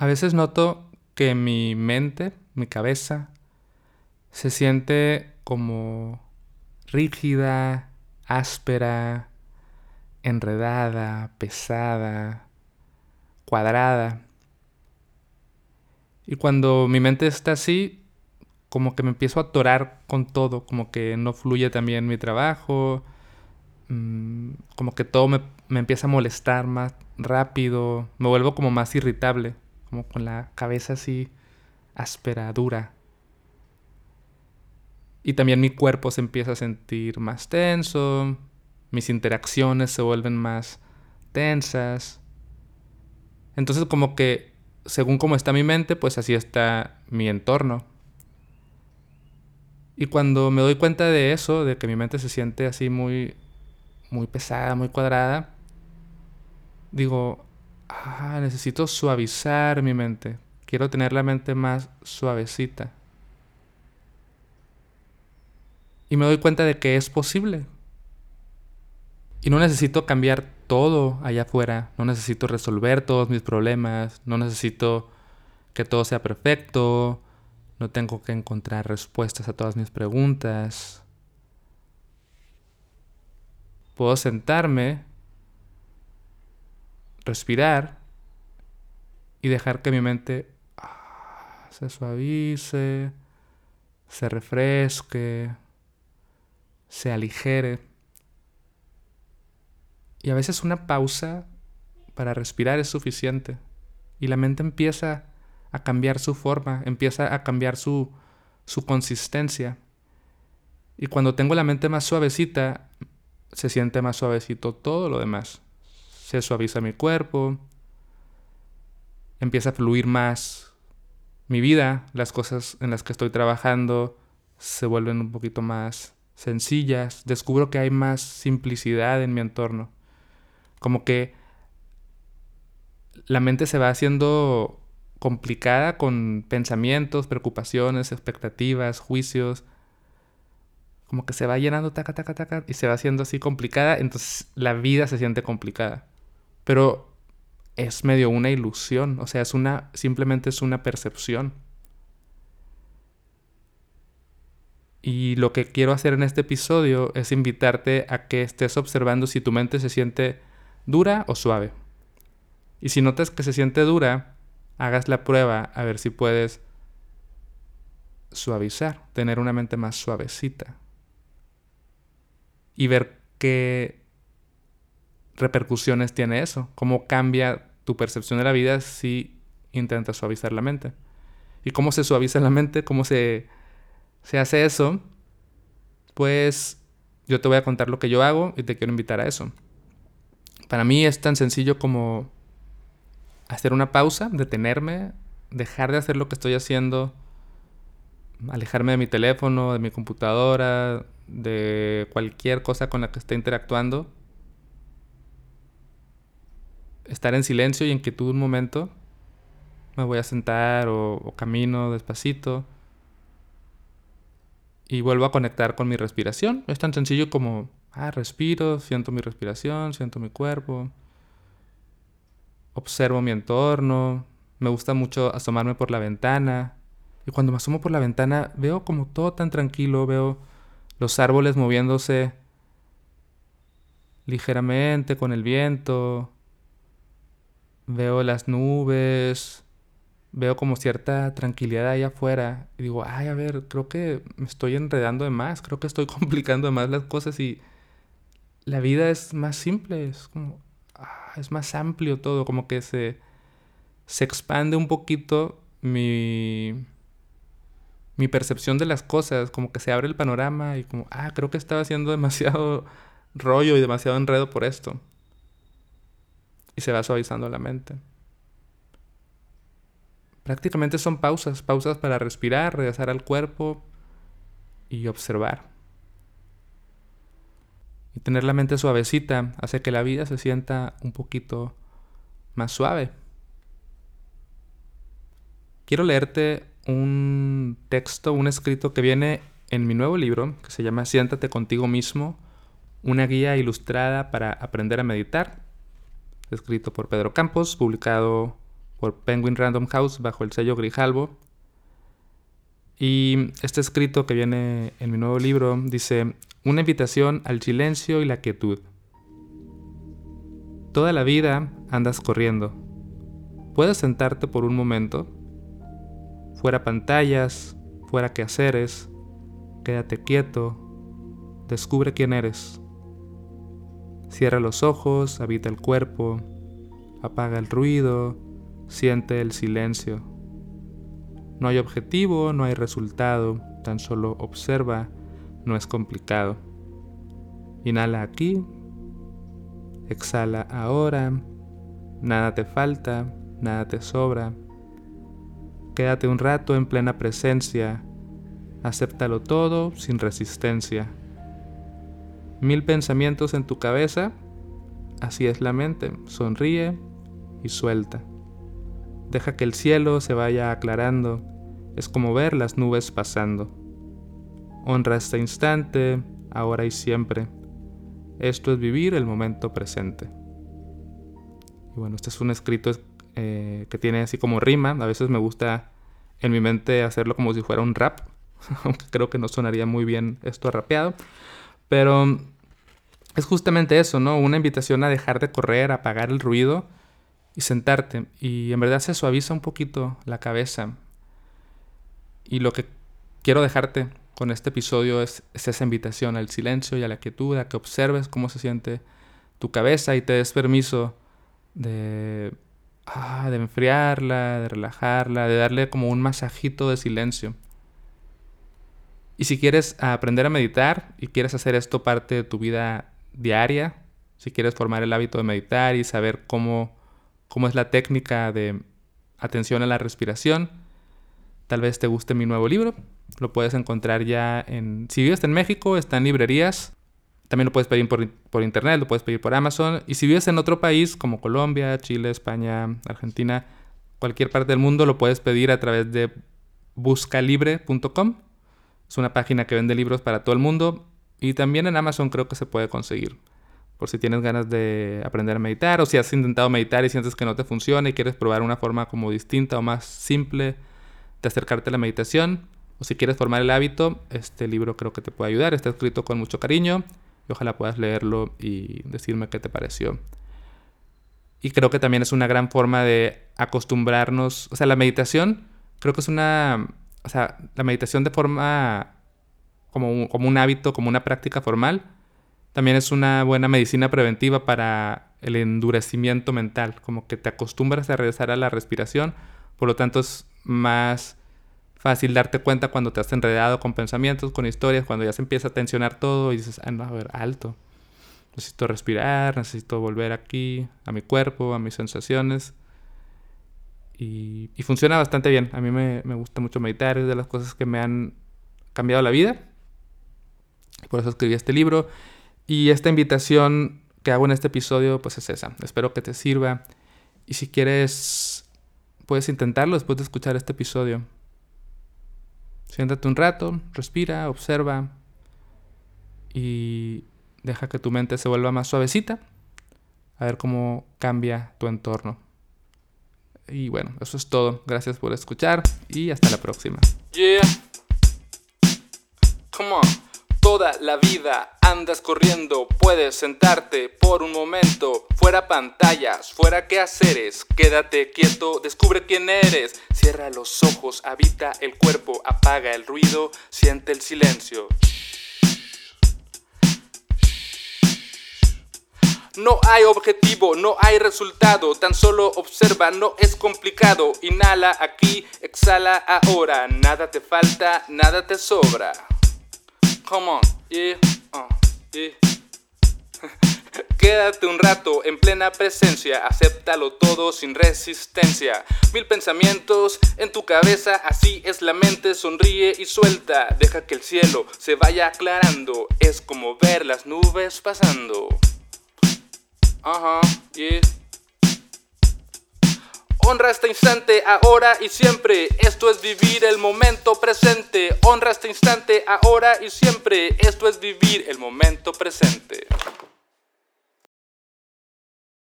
A veces noto que mi mente, mi cabeza, se siente como rígida, áspera, enredada, pesada, cuadrada. Y cuando mi mente está así, como que me empiezo a atorar con todo, como que no fluye también mi trabajo, mm, como que todo me, me empieza a molestar más rápido, me vuelvo como más irritable como con la cabeza así áspera, dura. Y también mi cuerpo se empieza a sentir más tenso, mis interacciones se vuelven más tensas. Entonces como que según cómo está mi mente, pues así está mi entorno. Y cuando me doy cuenta de eso, de que mi mente se siente así muy muy pesada, muy cuadrada, digo, ah, necesito suavizar mi mente. Quiero tener la mente más suavecita. Y me doy cuenta de que es posible. Y no necesito cambiar todo allá afuera. No necesito resolver todos mis problemas. No necesito que todo sea perfecto. No tengo que encontrar respuestas a todas mis preguntas. Puedo sentarme respirar y dejar que mi mente ah, se suavice, se refresque, se aligere. Y a veces una pausa para respirar es suficiente. Y la mente empieza a cambiar su forma, empieza a cambiar su, su consistencia. Y cuando tengo la mente más suavecita, se siente más suavecito todo lo demás se suaviza mi cuerpo, empieza a fluir más mi vida, las cosas en las que estoy trabajando se vuelven un poquito más sencillas, descubro que hay más simplicidad en mi entorno, como que la mente se va haciendo complicada con pensamientos, preocupaciones, expectativas, juicios, como que se va llenando taca, taca, taca, y se va haciendo así complicada, entonces la vida se siente complicada. Pero es medio una ilusión, o sea, es una simplemente es una percepción. Y lo que quiero hacer en este episodio es invitarte a que estés observando si tu mente se siente dura o suave. Y si notas que se siente dura, hagas la prueba a ver si puedes suavizar, tener una mente más suavecita. Y ver qué repercusiones tiene eso, cómo cambia tu percepción de la vida si intentas suavizar la mente. ¿Y cómo se suaviza la mente? ¿Cómo se, se hace eso? Pues yo te voy a contar lo que yo hago y te quiero invitar a eso. Para mí es tan sencillo como hacer una pausa, detenerme, dejar de hacer lo que estoy haciendo, alejarme de mi teléfono, de mi computadora, de cualquier cosa con la que esté interactuando estar en silencio y en quietud un momento. Me voy a sentar o, camino despacito. Y vuelvo a conectar con mi respiración. Es tan sencillo como, ah, respiro, siento mi respiración, siento mi cuerpo. Observo mi entorno. Me gusta mucho asomarme por la ventana. Y cuando me asomo por la ventana veo como todo tan tranquilo, veo los árboles moviéndose ligeramente con el viento, veo las nubes, veo como cierta tranquilidad ahí afuera y digo, ay, a ver, creo que me estoy enredando de más, creo que estoy complicando de más las cosas y la vida es más simple, es como, ah, es más amplio todo, como que se, se expande un poquito mi, mi percepción de las cosas, como que se abre el panorama y como, ah, creo que estaba haciendo demasiado rollo y demasiado enredo por esto y se va suavizando la mente. Prácticamente son pausas, pausas para respirar, regresar al cuerpo y observar. Y tener la mente suavecita hace que la vida se sienta un poquito más suave. Quiero leerte un texto, un escrito que viene en mi nuevo libro, que se llama Siéntate contigo mismo, una guía ilustrada para aprender a meditar escrito por Pedro Campos, publicado por Penguin Random House bajo el sello Grijalbo. Y este escrito que viene en mi nuevo libro dice, una invitación al silencio y la quietud. Toda la vida andas corriendo. ¿Puedes sentarte por un momento? Fuera pantallas, fuera quehaceres, quédate quieto, descubre quién eres. Cierra los ojos, habita el cuerpo, apaga el ruido, siente el silencio. No hay objetivo, no hay resultado, tan solo observa, no es complicado. Inhala aquí, exhala ahora, nada te falta, nada te sobra. Quédate un rato en plena presencia, acéptalo todo sin resistencia. Mil pensamientos en tu cabeza, así es la mente, sonríe y suelta. Deja que el cielo se vaya aclarando, es como ver las nubes pasando. Honra este instante, ahora y siempre. Esto es vivir el momento presente. Y bueno, este es un escrito eh, que tiene así como rima. A veces me gusta en mi mente hacerlo como si fuera un rap, aunque creo que no sonaría muy bien esto rapeado. Pero es justamente eso, ¿no? Una invitación a dejar de correr, a apagar el ruido y sentarte. Y en verdad se suaviza un poquito la cabeza. Y lo que quiero dejarte con este episodio es, esa invitación al silencio y a la quietud, a que observes cómo se siente tu cabeza y te des permiso de, ah, de enfriarla, de relajarla, de darle como un masajito de silencio. Y si quieres aprender a meditar y quieres hacer esto parte de tu vida diaria, si quieres formar el hábito de meditar y saber cómo cómo es la técnica de atención a la respiración. Tal vez te guste mi nuevo libro. Lo puedes encontrar ya en... Si vives en México, está en librerías. También lo puedes pedir por, internet, lo puedes pedir por Amazon. Y si vives en otro país como Colombia, Chile, España, Argentina, cualquier parte del mundo, lo puedes pedir a través de buscalibre.com. Es una página que vende libros para todo el mundo. Y también en Amazon creo que se puede conseguir por si tienes ganas de aprender a meditar o si has intentado meditar y sientes que no te funciona y quieres probar una forma como distinta o más simple de acercarte a la meditación o si quieres formar el hábito, este libro creo que te puede ayudar. Está escrito con mucho cariño y ojalá puedas leerlo y decirme qué te pareció. Y creo que también es una gran forma de acostumbrarnos, o sea, la meditación creo que es una, o sea, la meditación de forma como como un hábito, como una práctica formal también es una buena medicina preventiva para el endurecimiento mental, como que te acostumbras a regresar a la respiración, por lo tanto es más fácil darte cuenta cuando te has enredado con pensamientos, con historias, cuando ya se empieza a tensionar todo y dices, ah, no, a ver, alto. Necesito respirar, necesito volver aquí, a mi cuerpo, a mis sensaciones. Y, funciona bastante bien. A mí me, me gusta mucho meditar, es de las cosas que me han cambiado la vida. Por eso escribí este libro. Y esta invitación que hago en este episodio, pues es esa. Espero que te sirva. Y si quieres, puedes intentarlo después de escuchar este episodio. Siéntate un rato, respira, observa y deja que tu mente se vuelva más suavecita. A ver cómo cambia tu entorno. Y bueno, eso es todo. Gracias por escuchar y hasta la próxima. Yeah. Come on. Toda la vida andas corriendo, puedes sentarte por un momento. Fuera pantallas, fuera quehaceres, quédate quieto, descubre quién eres. Cierra los ojos, habita el cuerpo, apaga el ruido, siente el silencio. No hay objetivo, no hay resultado, tan solo observa, no es complicado. Inhala aquí, exhala ahora, nada te falta, nada te sobra. Come on, yeah, uh. Quédate un rato en plena presencia, acéptalo todo sin resistencia. Mil pensamientos en tu cabeza, así es la mente, sonríe y suelta. Deja que el cielo se vaya aclarando, es como ver las nubes pasando. Ajá, uh. Honra este instante ahora y siempre. Esto es vivir el momento presente. Honra este instante ahora y siempre. Esto es vivir el momento presente.